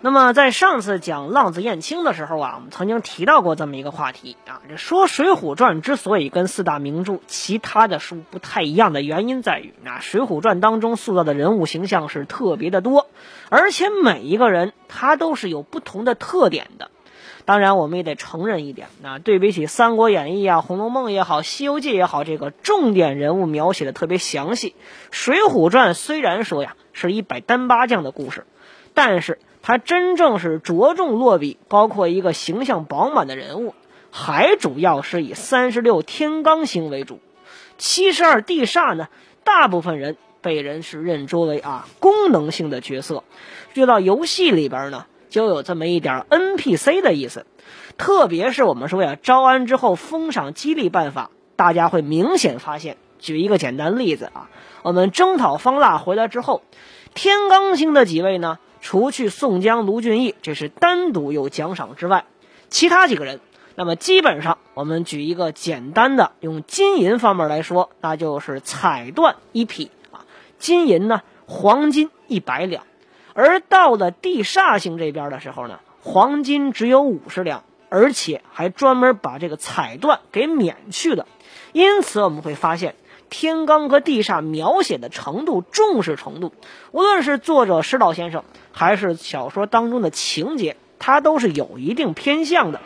那么，在上次讲浪子燕青的时候啊，我们曾经提到过这么一个话题啊。这说《水浒传》之所以跟四大名著其他的书不太一样的原因在于，啊，《水浒传》当中塑造的人物形象是特别的多，而且每一个人他都是有不同的特点的。当然，我们也得承认一点，那对比起《三国演义》啊、《红楼梦》也好，《西游记》也好，这个重点人物描写的特别详细，《水浒传》虽然说呀是一百单八将的故事，但是。他真正是着重落笔，包括一个形象饱满的人物，还主要是以三十六天罡星为主，七十二地煞呢，大部分人被人是认作为啊功能性的角色，遇到游戏里边呢，就有这么一点 NPC 的意思，特别是我们说呀，招安之后封赏激励办法，大家会明显发现。举一个简单例子啊，我们征讨方腊回来之后，天罡星的几位呢？除去宋江、卢俊义，这是单独有奖赏之外，其他几个人，那么基本上我们举一个简单的，用金银方面来说，那就是彩缎一匹啊，金银呢，黄金一百两，而到了地煞星这边的时候呢，黄金只有五十两，而且还专门把这个彩缎给免去了，因此我们会发现。天罡和地煞描写的程度、重视程度，无论是作者石老先生，还是小说当中的情节，它都是有一定偏向的。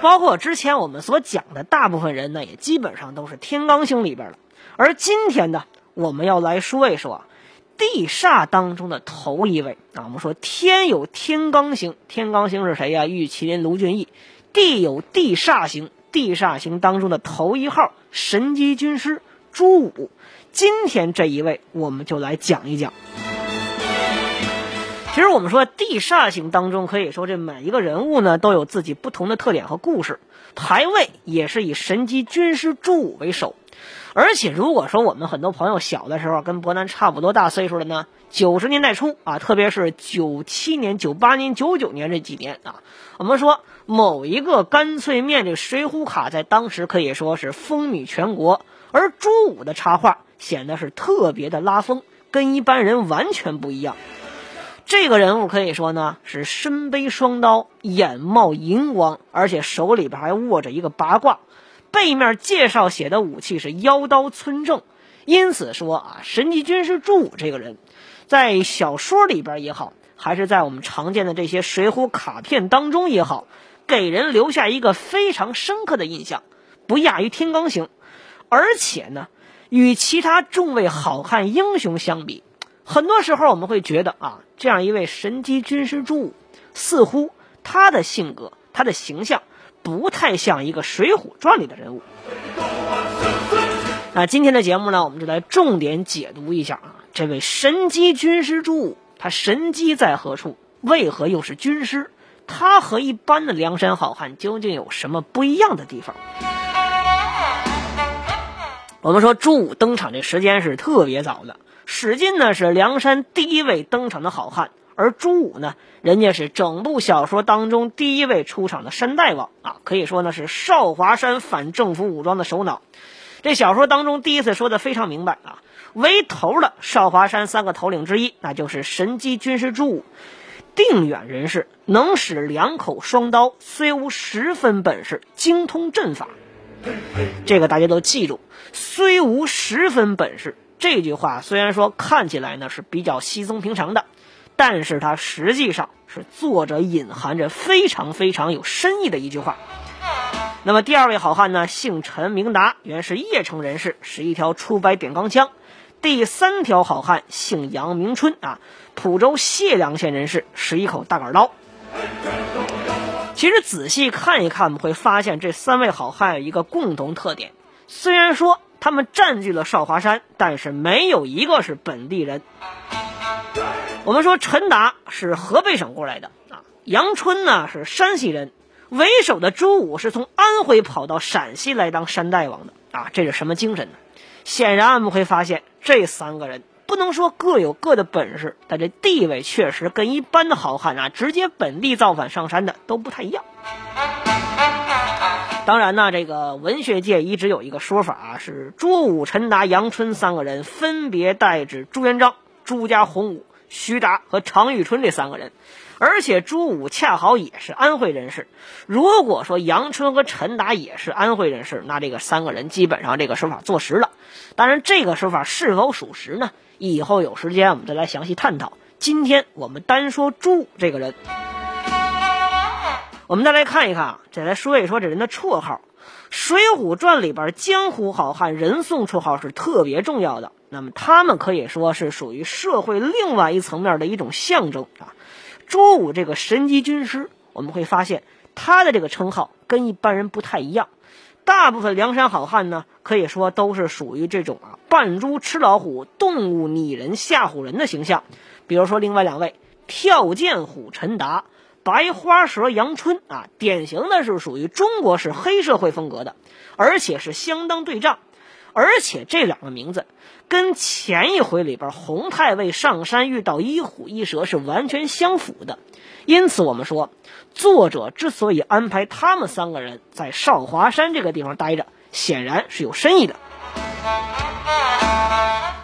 包括之前我们所讲的大部分人呢，也基本上都是天罡星里边的。而今天呢，我们要来说一说地煞当中的头一位啊。我们说天有天罡星，天罡星是谁呀？玉麒麟卢俊义。地有地煞星。地煞星当中的头一号神机军师朱武，今天这一位我们就来讲一讲。其实我们说地煞星当中，可以说这每一个人物呢都有自己不同的特点和故事，排位也是以神机军师朱武为首。而且如果说我们很多朋友小的时候跟伯南差不多大岁数的呢，九十年代初啊，特别是九七年、九八年、九九年这几年啊，我们说。某一个干脆面这水浒卡在当时可以说是风靡全国，而朱武的插画显得是特别的拉风，跟一般人完全不一样。这个人物可以说呢是身背双刀，眼冒银光，而且手里边还握着一个八卦，背面介绍写的武器是腰刀村正。因此说啊，神级军师朱武这个人，在小说里边也好，还是在我们常见的这些水浒卡片当中也好。给人留下一个非常深刻的印象，不亚于天罡星，而且呢，与其他众位好汉英雄相比，很多时候我们会觉得啊，这样一位神机军师朱武，似乎他的性格、他的形象不太像一个《水浒传》里的人物。那今天的节目呢，我们就来重点解读一下啊，这位神机军师朱武，他神机在何处？为何又是军师？他和一般的梁山好汉究竟有什么不一样的地方？我们说朱武登场这时间是特别早的，史进呢是梁山第一位登场的好汉，而朱武呢，人家是整部小说当中第一位出场的山大王啊，可以说呢是少华山反政府武装的首脑。这小说当中第一次说的非常明白啊，为头的少华山三个头领之一，那就是神机军师朱武。定远人士能使两口双刀，虽无十分本事，精通阵法。这个大家都记住，虽无十分本事这句话，虽然说看起来呢是比较稀松平常的，但是它实际上是作者隐含着非常非常有深意的一句话。那么第二位好汉呢，姓陈明达，原是邺城人士，使一条出白点钢枪。第三条好汉姓杨明春啊，蒲州解良县人士，使一口大杆刀。其实仔细看一看，我们会发现这三位好汉有一个共同特点：虽然说他们占据了少华山，但是没有一个是本地人。我们说陈达是河北省过来的啊，杨春呢是山西人，为首的朱武是从安徽跑到陕西来当山大王的啊，这是什么精神呢？显然我们会发现这三个人不能说各有各的本事，但这地位确实跟一般的好汉啊，直接本地造反上山的都不太一样。当然呢，这个文学界一直有一个说法啊，是朱武、陈达、杨春三个人分别代指朱元璋、朱家洪武、徐达和常遇春这三个人，而且朱武恰好也是安徽人士。如果说杨春和陈达也是安徽人士，那这个三个人基本上这个说法坐实了。当然，这个说法是否属实呢？以后有时间我们再来详细探讨。今天我们单说朱这个人。我们再来看一看啊，再来说一说这人的绰号，《水浒传》里边江湖好汉人送绰号是特别重要的。那么他们可以说是属于社会另外一层面的一种象征啊。朱武这个神级军师，我们会发现他的这个称号跟一般人不太一样。大部分梁山好汉呢，可以说都是属于这种啊扮猪吃老虎、动物拟人吓唬人的形象。比如说另外两位跳涧虎陈达。白花蛇杨春啊，典型的是属于中国式黑社会风格的，而且是相当对仗，而且这两个名字跟前一回里边洪太尉上山遇到一虎一蛇是完全相符的，因此我们说，作者之所以安排他们三个人在少华山这个地方待着，显然是有深意的。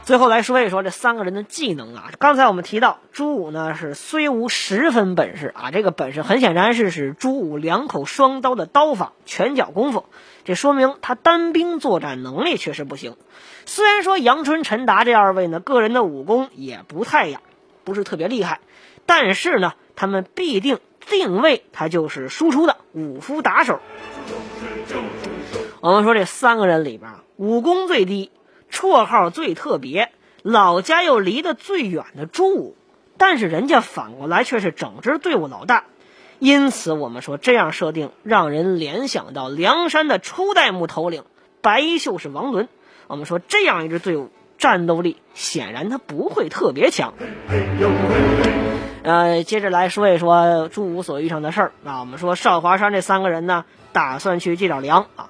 最后来说一说这三个人的技能啊。刚才我们提到朱武呢是虽无十分本事啊，这个本事很显然是使朱武两口双刀的刀法、拳脚功夫，这说明他单兵作战能力确实不行。虽然说杨春、陈达这二位呢个人的武功也不太呀，不是特别厉害，但是呢他们必定定位他就是输出的武夫打手。我们说这三个人里边，武功最低。绰号最特别，老家又离得最远的朱武，但是人家反过来却是整支队伍老大，因此我们说这样设定让人联想到梁山的初代木头领白衣秀士王伦。我们说这样一支队伍战斗力显然他不会特别强。呃，接着来说一说朱武所遇上的事儿啊，我们说少华山这三个人呢，打算去借点粮啊。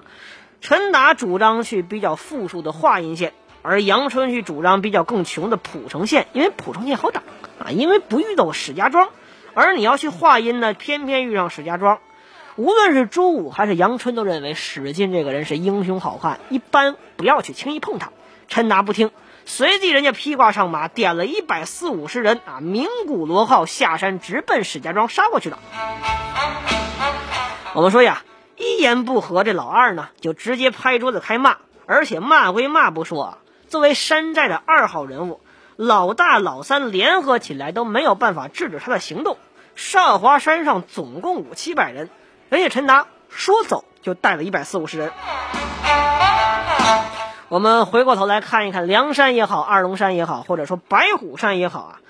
陈达主张去比较富庶的华阴县，而杨春去主张比较更穷的蒲城县，因为蒲城县好打啊，因为不遇到史家庄，而你要去华阴呢，偏偏遇上史家庄。无论是朱武还是杨春都认为史进这个人是英雄好汉，一般不要去轻易碰他。陈达不听，随即人家披挂上马，点了一百四五十人啊，鸣鼓罗号下山，直奔史家庄杀过去了。我们说呀。一言不合，这老二呢就直接拍桌子开骂，而且骂归骂不说，作为山寨的二号人物，老大老三联合起来都没有办法制止他的行动。少华山上总共五七百人，人家陈达说走就带了一百四五十人。我们回过头来看一看梁山也好，二龙山也好，或者说白虎山也好啊。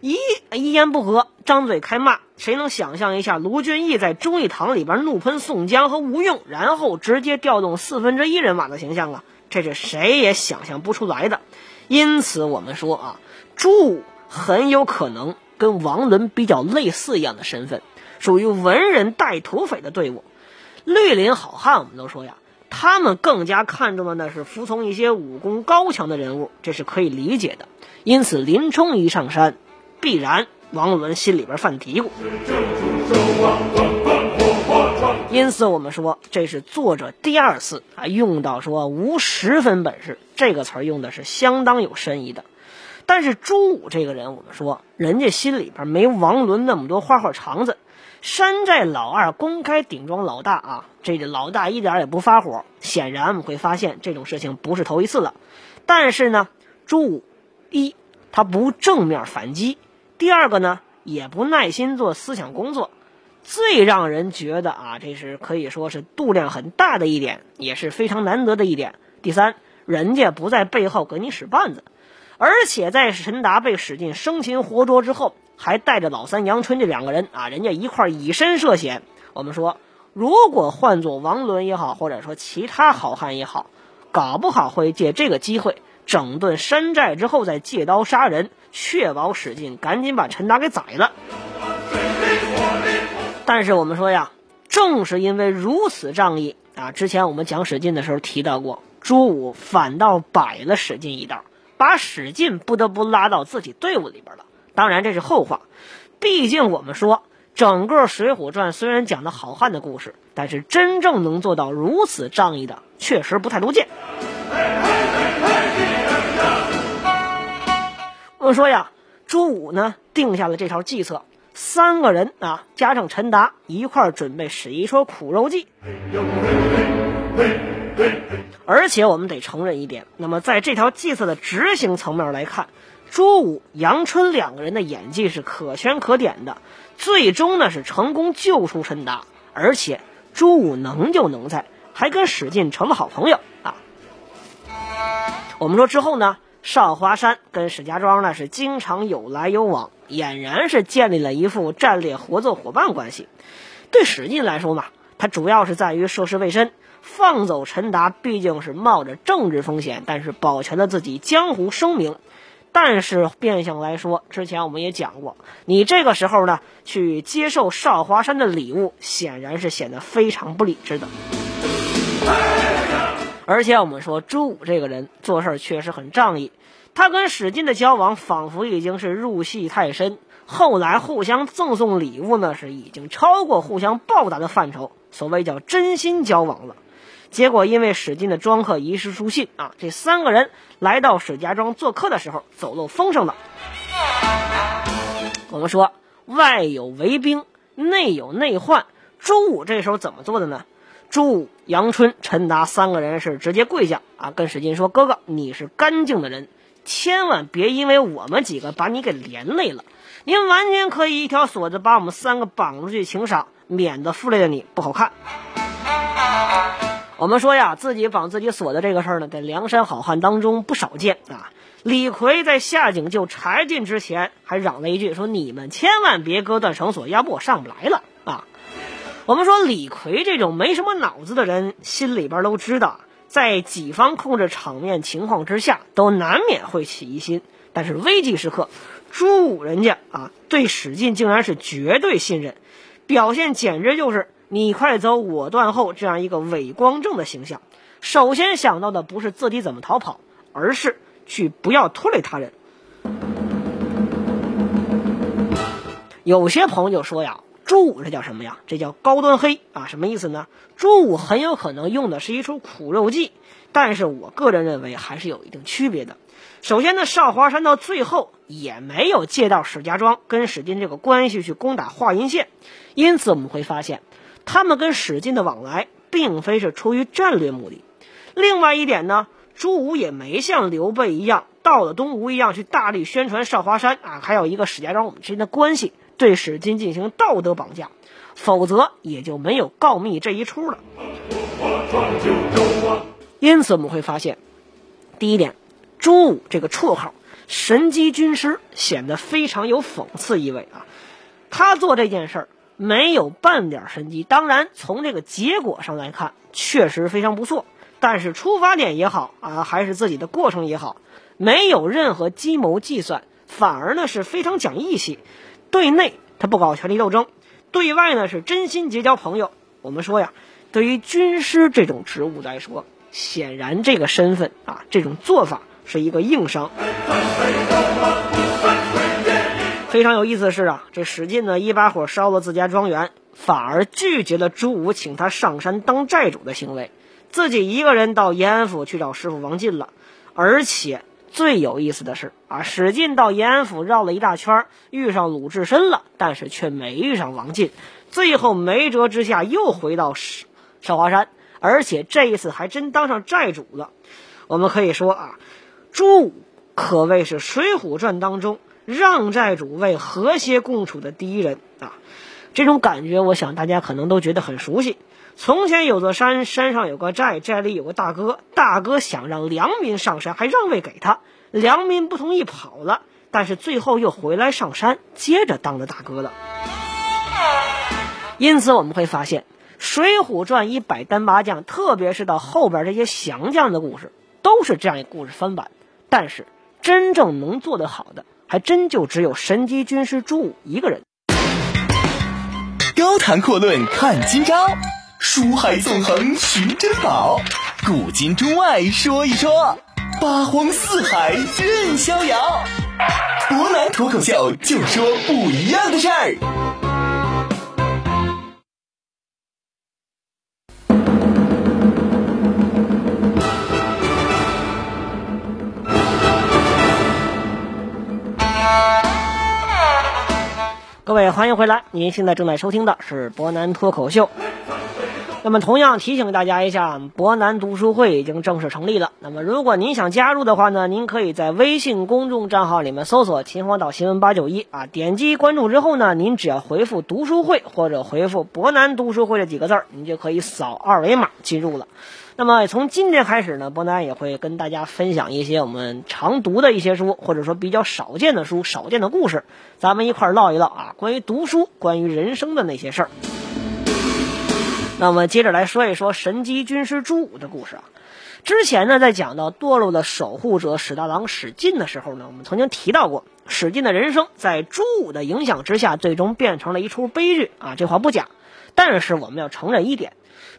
一一言不合，张嘴开骂，谁能想象一下卢俊义在忠义堂里边怒喷宋江和吴用，然后直接调动四分之一人马的形象啊？这是谁也想象不出来的。因此，我们说啊，朱武很有可能跟王伦比较类似一样的身份，属于文人带土匪的队伍。绿林好汉，我们都说呀，他们更加看重的那是服从一些武功高强的人物，这是可以理解的。因此，林冲一上山。必然，王伦心里边犯嘀咕。因此，我们说这是作者第二次啊用到说无十分本事这个词儿，用的是相当有深意的。但是朱武这个人，我们说人家心里边没王伦那么多花花肠子。山寨老二公开顶撞老大啊，这个老大一点也不发火。显然我们会发现这种事情不是头一次了。但是呢，朱武一他不正面反击。第二个呢，也不耐心做思想工作，最让人觉得啊，这是可以说是度量很大的一点，也是非常难得的一点。第三，人家不在背后给你使绊子，而且在陈达被史进生擒活捉之后，还带着老三杨春这两个人啊，人家一块以身涉险。我们说，如果换做王伦也好，或者说其他好汉也好，搞不好会借这个机会整顿山寨之后再借刀杀人，确保史进赶紧把陈达给宰了。但是我们说呀，正是因为如此仗义啊，之前我们讲史进的时候提到过，朱武反倒摆了史进一道，把史进不得不拉到自己队伍里边了。当然这是后话，毕竟我们说。整个《水浒传》虽然讲的好汉的故事，但是真正能做到如此仗义的，确实不太多见。我们说呀，朱武呢定下了这套计策，三个人啊加上陈达一块儿准备使一出苦肉计。而且我们得承认一点，那么在这条计策的执行层面来看。朱武、杨春两个人的演技是可圈可点的，最终呢是成功救出陈达，而且朱武能就能在，还跟史进成了好朋友啊。我们说之后呢，少华山跟史家庄呢是经常有来有往，俨然是建立了一副战略合作伙伴关系。对史进来说嘛，他主要是在于涉世未深，放走陈达毕竟是冒着政治风险，但是保全了自己江湖声名。但是变相来说，之前我们也讲过，你这个时候呢去接受少华山的礼物，显然是显得非常不理智的。而且我们说朱武这个人做事确实很仗义，他跟史进的交往仿佛已经是入戏太深，后来互相赠送礼物呢是已经超过互相报答的范畴，所谓叫真心交往了。结果因为史进的庄客遗失书信啊，这三个人来到史家庄做客的时候走漏风声了。我们说外有围兵，内有内患。朱武这时候怎么做的呢？朱武、杨春、陈达三个人是直接跪下啊，跟史进说：“哥哥，你是干净的人，千万别因为我们几个把你给连累了。您完全可以一条锁子把我们三个绑出去请赏，免得负累了你不好看。”我们说呀，自己绑自己锁的这个事儿呢，在梁山好汉当中不少见啊。李逵在下井救柴进之前，还嚷了一句说：“你们千万别割断绳索，要不我上不来了啊。”我们说李逵这种没什么脑子的人，心里边都知道，在己方控制场面情况之下，都难免会起疑心。但是危急时刻，朱武人家啊，对史进竟然是绝对信任，表现简直就是。你快走，我断后，这样一个伪光正的形象，首先想到的不是自己怎么逃跑，而是去不要拖累他人。有些朋友就说呀，朱武这叫什么呀？这叫高端黑啊？什么意思呢？朱武很有可能用的是一出苦肉计，但是我个人认为还是有一定区别的。首先呢，少华山到最后也没有借到史家庄跟史进这个关系去攻打华阴县，因此我们会发现。他们跟史进的往来，并非是出于战略目的。另外一点呢，朱武也没像刘备一样，到了东吴一样去大力宣传少华山啊，还有一个史家庄我们之间的关系，对史进进行道德绑架，否则也就没有告密这一出了。因此我们会发现，第一点，朱武这个绰号“神机军师”显得非常有讽刺意味啊。他做这件事儿。没有半点神机，当然从这个结果上来看，确实非常不错。但是出发点也好啊，还是自己的过程也好，没有任何计谋计算，反而呢是非常讲义气。对内他不搞权力斗争，对外呢是真心结交朋友。我们说呀，对于军师这种职务来说，显然这个身份啊，这种做法是一个硬伤。非常有意思的是啊，这史进呢一把火烧了自家庄园，反而拒绝了朱武请他上山当寨主的行为，自己一个人到延安府去找师傅王进了。而且最有意思的是啊，史进到延安府绕了一大圈，遇上鲁智深了，但是却没遇上王进。最后没辙之下，又回到少少华山，而且这一次还真当上寨主了。我们可以说啊，朱武可谓是《水浒传》当中。让寨主为和谐共处的第一人啊，这种感觉，我想大家可能都觉得很熟悉。从前有座山，山上有个寨，寨里有个大哥，大哥想让良民上山，还让位给他，良民不同意跑了，但是最后又回来上山，接着当了大哥了。因此我们会发现，《水浒传》一百单八将，特别是到后边这些降将的故事，都是这样一个故事翻版。但是真正能做得好的，还真就只有神机军师朱武一个人。高谈阔论看今朝，书海纵横寻珍宝，古今中外说一说，八荒四海任逍遥。博南脱口秀就说不一样的事儿。各位，欢迎回来！您现在正在收听的是博南脱口秀。那么，同样提醒大家一下，博南读书会已经正式成立了。那么，如果您想加入的话呢，您可以在微信公众账号里面搜索“秦皇岛新闻八九一”啊，点击关注之后呢，您只要回复“读书会”或者回复“博南读书会”这几个字儿，您就可以扫二维码进入了。那么从今天开始呢，博南也会跟大家分享一些我们常读的一些书，或者说比较少见的书、少见的故事，咱们一块儿唠一唠啊，关于读书、关于人生的那些事儿。那我们接着来说一说神机军师朱武的故事啊。之前呢，在讲到堕落的守护者史大郎史进的时候呢，我们曾经提到过，史进的人生在朱武的影响之下，最终变成了一出悲剧啊，这话不假。但是我们要承认一点。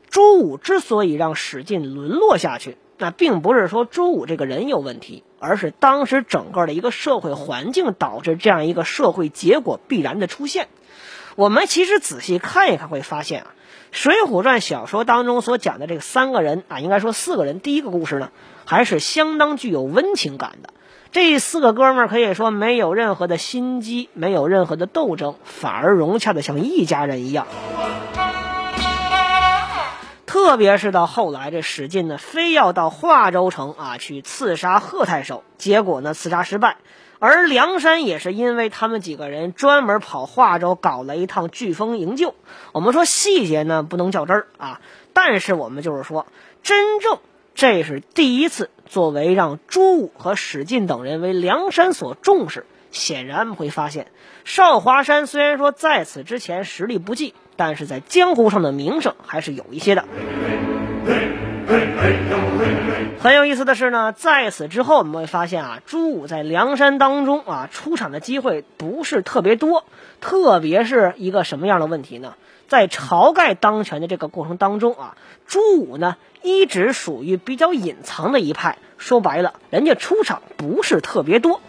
朱武之所以让史进沦落下去，那并不是说朱武这个人有问题，而是当时整个的一个社会环境导致这样一个社会结果必然的出现。我们其实仔细看一看，会发现啊，《水浒传》小说当中所讲的这个三个人啊，应该说四个人，第一个故事呢，还是相当具有温情感的。这四个哥们儿可以说没有任何的心机，没有任何的斗争，反而融洽的像一家人一样。特别是到后来，这史进呢，非要到华州城啊去刺杀贺太守，结果呢，刺杀失败。而梁山也是因为他们几个人专门跑华州搞了一趟飓风营救。我们说细节呢不能较真儿啊，但是我们就是说，真正这是第一次，作为让朱武和史进等人为梁山所重视。显然会发现，少华山虽然说在此之前实力不济。但是在江湖上的名声还是有一些的。很有意思的是呢，在此之后我们会发现啊，朱武在梁山当中啊出场的机会不是特别多，特别是一个什么样的问题呢？在晁盖当权的这个过程当中啊，朱武呢一直属于比较隐藏的一派，说白了，人家出场不是特别多。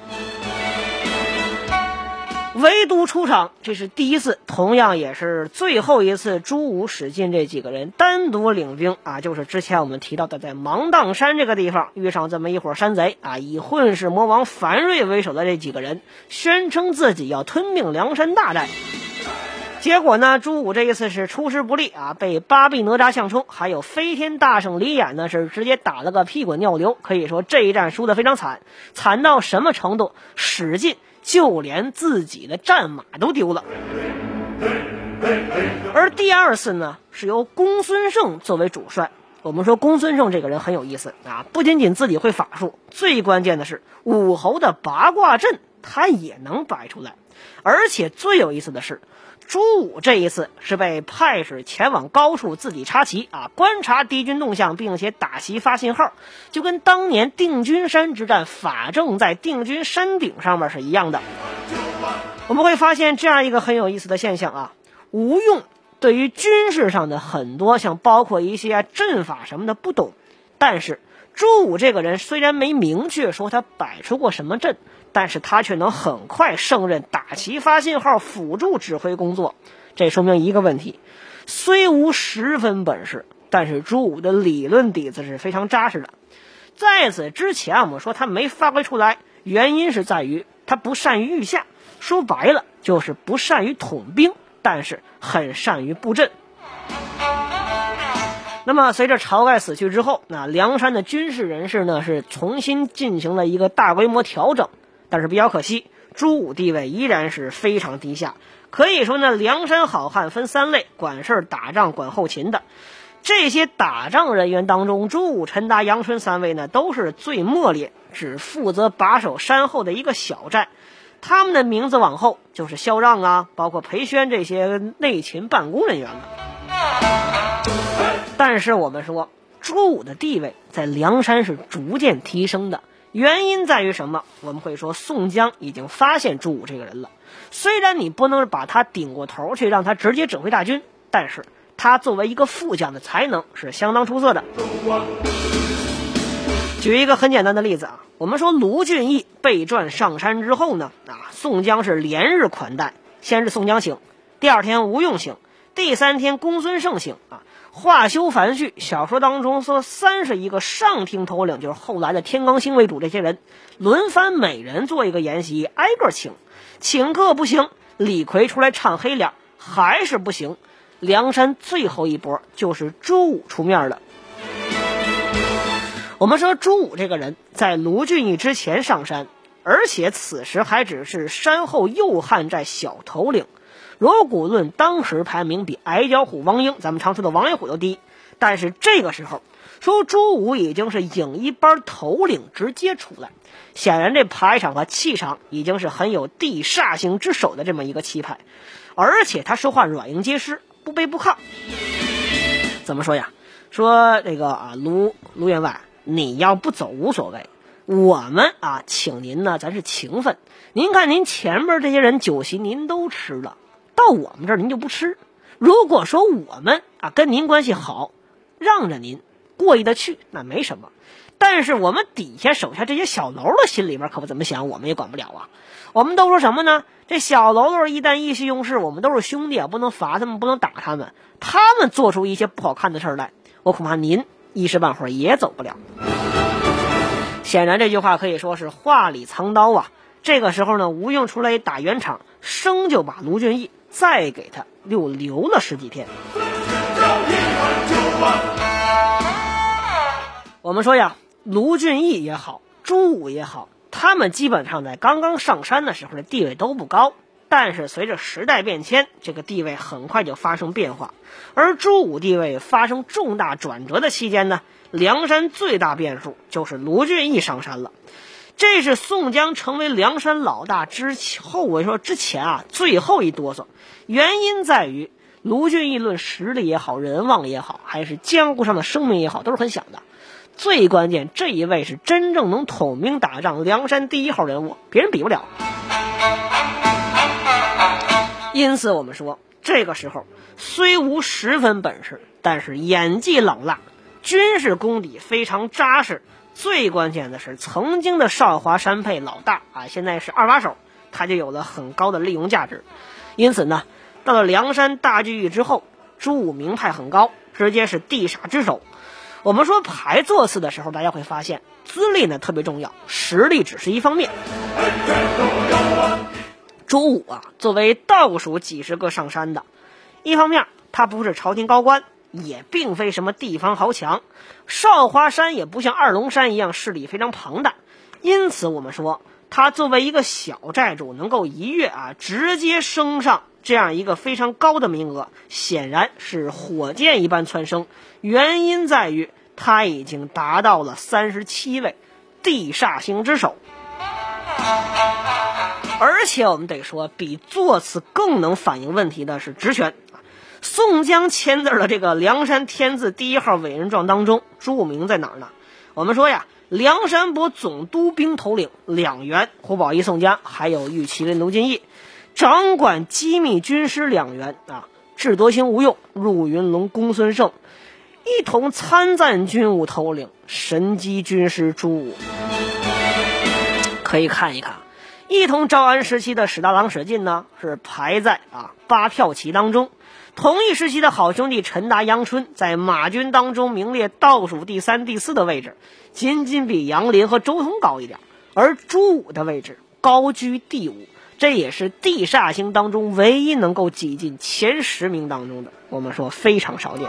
唯独出场，这是第一次，同样也是最后一次。朱武、史进这几个人单独领兵啊，就是之前我们提到的，在芒砀山这个地方遇上这么一伙山贼啊，以混世魔王樊瑞为首的这几个人，宣称自己要吞并梁山大寨。结果呢，朱武这一次是出师不利啊，被八臂哪吒相冲还有飞天大圣李眼呢，是直接打了个屁滚尿流。可以说这一战输得非常惨，惨到什么程度？史进。就连自己的战马都丢了，而第二次呢，是由公孙胜作为主帅。我们说公孙胜这个人很有意思啊，不仅仅自己会法术，最关键的是武侯的八卦阵他也能摆出来，而且最有意思的是。朱武这一次是被派使前往高处自己插旗啊，观察敌军动向，并且打旗发信号，就跟当年定军山之战法正在定军山顶上面是一样的。我们会发现这样一个很有意思的现象啊，吴用对于军事上的很多像包括一些阵法什么的不懂，但是朱武这个人虽然没明确说他摆出过什么阵。但是他却能很快胜任打旗发信号、辅助指挥工作，这说明一个问题：虽无十分本事，但是朱武的理论底子是非常扎实的。在此之前，我们说他没发挥出来，原因是在于他不善于御下，说白了就是不善于统兵，但是很善于布阵。那么，随着晁盖死去之后，那梁山的军事人士呢是重新进行了一个大规模调整。但是比较可惜，朱武地位依然是非常低下。可以说呢，梁山好汉分三类：管事儿、打仗、管后勤的。这些打仗人员当中，朱武、陈达、杨春三位呢，都是最末列，只负责把守山后的一个小寨。他们的名字往后就是萧让啊，包括裴宣这些内勤办公人员了。但是我们说，朱武的地位在梁山是逐渐提升的。原因在于什么？我们会说宋江已经发现朱武这个人了。虽然你不能把他顶过头去，让他直接指挥大军，但是他作为一个副将的才能是相当出色的。举一个很简单的例子啊，我们说卢俊义被传上山之后呢，啊，宋江是连日款待，先是宋江醒，第二天吴用醒，第三天公孙胜醒啊。话休繁序，小说当中说三十一个上厅头领，就是后来的天罡星为主这些人，轮番每人做一个筵席，挨个请。请客不行，李逵出来唱黑脸，还是不行。梁山最后一波就是朱武出面了。我们说朱武这个人，在卢俊义之前上山，而且此时还只是山后右汉寨小头领。如果论当时排名，比矮脚虎王英，咱们常说的王爷虎都低。但是这个时候，说朱武已经是影一班头领直接出来，显然这排场和气场已经是很有地煞星之首的这么一个气派，而且他说话软硬皆施，不卑不亢。怎么说呀？说这个啊，卢卢员外，你要不走无所谓，我们啊，请您呢，咱是情分。您看您前面这些人酒席您都吃了。到我们这儿您就不吃。如果说我们啊跟您关系好，让着您过意得去，那没什么。但是我们底下手下这些小喽啰心里边可不怎么想，我们也管不了啊。我们都说什么呢？这小喽啰一旦意气用事，我们都是兄弟啊，不能罚他们，不能打他们。他们做出一些不好看的事儿来，我恐怕您一时半会儿也走不了。显然这句话可以说是话里藏刀啊。这个时候呢，吴用出来打圆场，生就把卢俊义。再给他又留了十几天。我们说呀，卢俊义也好，朱武也好，他们基本上在刚刚上山的时候的地位都不高。但是随着时代变迁，这个地位很快就发生变化。而朱武地位发生重大转折的期间呢，梁山最大变数就是卢俊义上山了。这是宋江成为梁山老大之后，我说之前啊，最后一哆嗦。原因在于卢俊义论实力也好，人望也好，还是江湖上的声名也好，都是很响的。最关键，这一位是真正能统兵打仗、梁山第一号人物，别人比不了。因此，我们说这个时候虽无十分本事，但是演技老辣，军事功底非常扎实。最关键的是，曾经的少华山配老大啊，现在是二把手，他就有了很高的利用价值。因此呢，到了梁山大聚义之后，朱武名派很高，直接是地煞之首。我们说排座次的时候，大家会发现资历呢特别重要，实力只是一方面。朱武啊，作为倒数几十个上山的，一方面他不是朝廷高官。也并非什么地方豪强，少华山也不像二龙山一样势力非常庞大，因此我们说他作为一个小寨主，能够一跃啊直接升上这样一个非常高的名额，显然是火箭一般蹿升。原因在于他已经达到了三十七位地煞星之首，而且我们得说，比座次更能反映问题的是职权。宋江签字的这个梁山天字第一号委任状当中，注明在哪儿呢？我们说呀，梁山泊总督兵头领两员，胡宝义、宋江，还有玉麒麟卢俊义，掌管机密军师两员啊，智多星吴用、入云龙公孙胜，一同参赞军务头领神机军师朱武。可以看一看，一同招安时期的史大郎史进呢，是排在啊八票旗当中。同一时期的好兄弟陈达、杨春，在马军当中名列倒数第三、第四的位置，仅仅比杨林和周通高一点。而朱武的位置高居第五，这也是地煞星当中唯一能够挤进前十名当中的。我们说非常少见。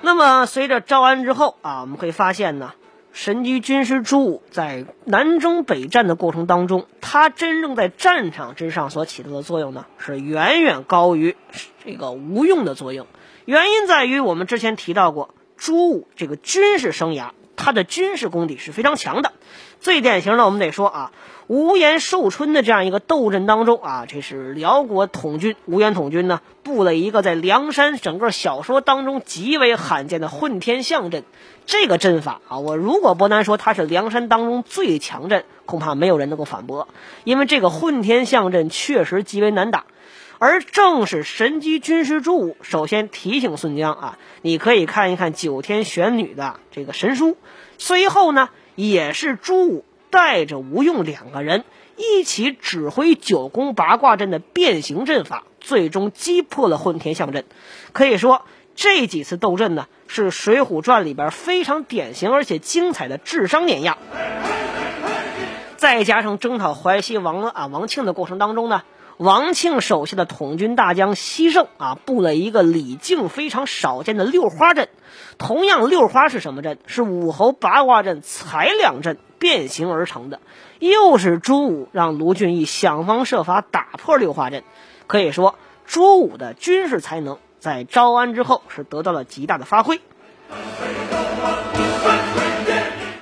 那么随着招安之后啊，我们会发现呢。神机军师朱武在南征北战的过程当中，他真正在战场之上所起到的作用呢，是远远高于这个无用的作用。原因在于我们之前提到过，朱武这个军事生涯，他的军事功底是非常强的。最典型的，我们得说啊，无颜寿春的这样一个斗阵当中啊，这是辽国统军无颜统军呢布了一个在梁山整个小说当中极为罕见的混天象阵。这个阵法啊，我如果不难说它是梁山当中最强阵，恐怕没有人能够反驳，因为这个混天象阵确实极为难打。而正是神机军师朱武首先提醒孙江啊，你可以看一看九天玄女的这个神书。随后呢，也是朱武带着吴用两个人一起指挥九宫八卦阵的变形阵法，最终击破了混天象阵。可以说，这几次斗阵呢，是《水浒传》里边非常典型而且精彩的智商碾压。再加上征讨淮西王啊王庆的过程当中呢。王庆手下的统军大将西胜啊，布了一个李靖非常少见的六花阵。同样，六花是什么阵？是武侯八卦阵才两阵变形而成的。又是朱武让卢俊义想方设法打破六花阵。可以说，朱武的军事才能在招安之后是得到了极大的发挥。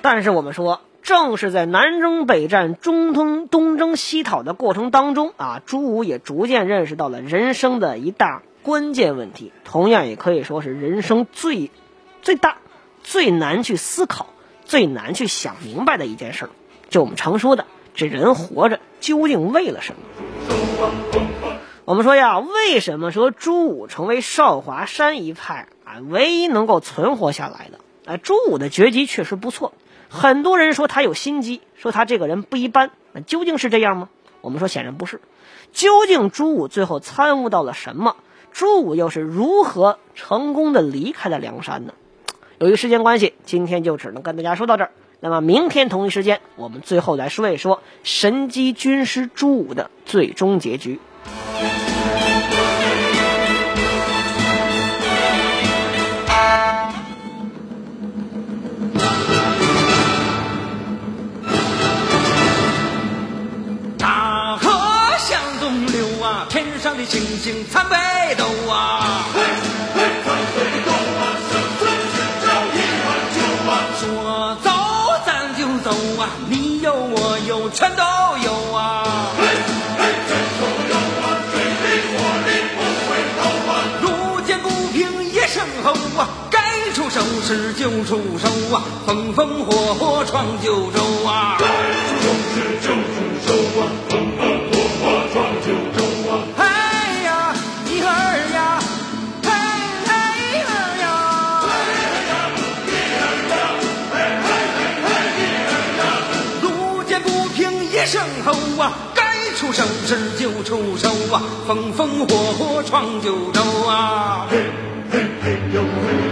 但是我们说。正是在南征北战、中通东征西讨的过程当中啊，朱武也逐渐认识到了人生的一大关键问题，同样也可以说是人生最最大、最难去思考、最难去想明白的一件事。就我们常说的，这人活着究竟为了什么？我们说呀，为什么说朱武成为少华山一派啊唯一能够存活下来的？哎，朱武的绝技确实不错。很多人说他有心机，说他这个人不一般，那究竟是这样吗？我们说显然不是。究竟朱武最后参悟到了什么？朱武又是如何成功的离开了梁山呢？由于时间关系，今天就只能跟大家说到这儿。那么明天同一时间，我们最后来说一说神机军师朱武的最终结局。天上的星星参北斗啊，嘿，嘿参北斗啊，生孙只招一碗酒啊。说走咱就走啊，你有我有全都有啊，嘿，嘿全都有啊，水里火里不会倒啊。路见不平一声吼啊，该出手时就出手啊，风风火火闯九州啊，该出手时就出手啊。生事就出手啊，风风火火闯九州啊。嘿嘿嘿呦嘿。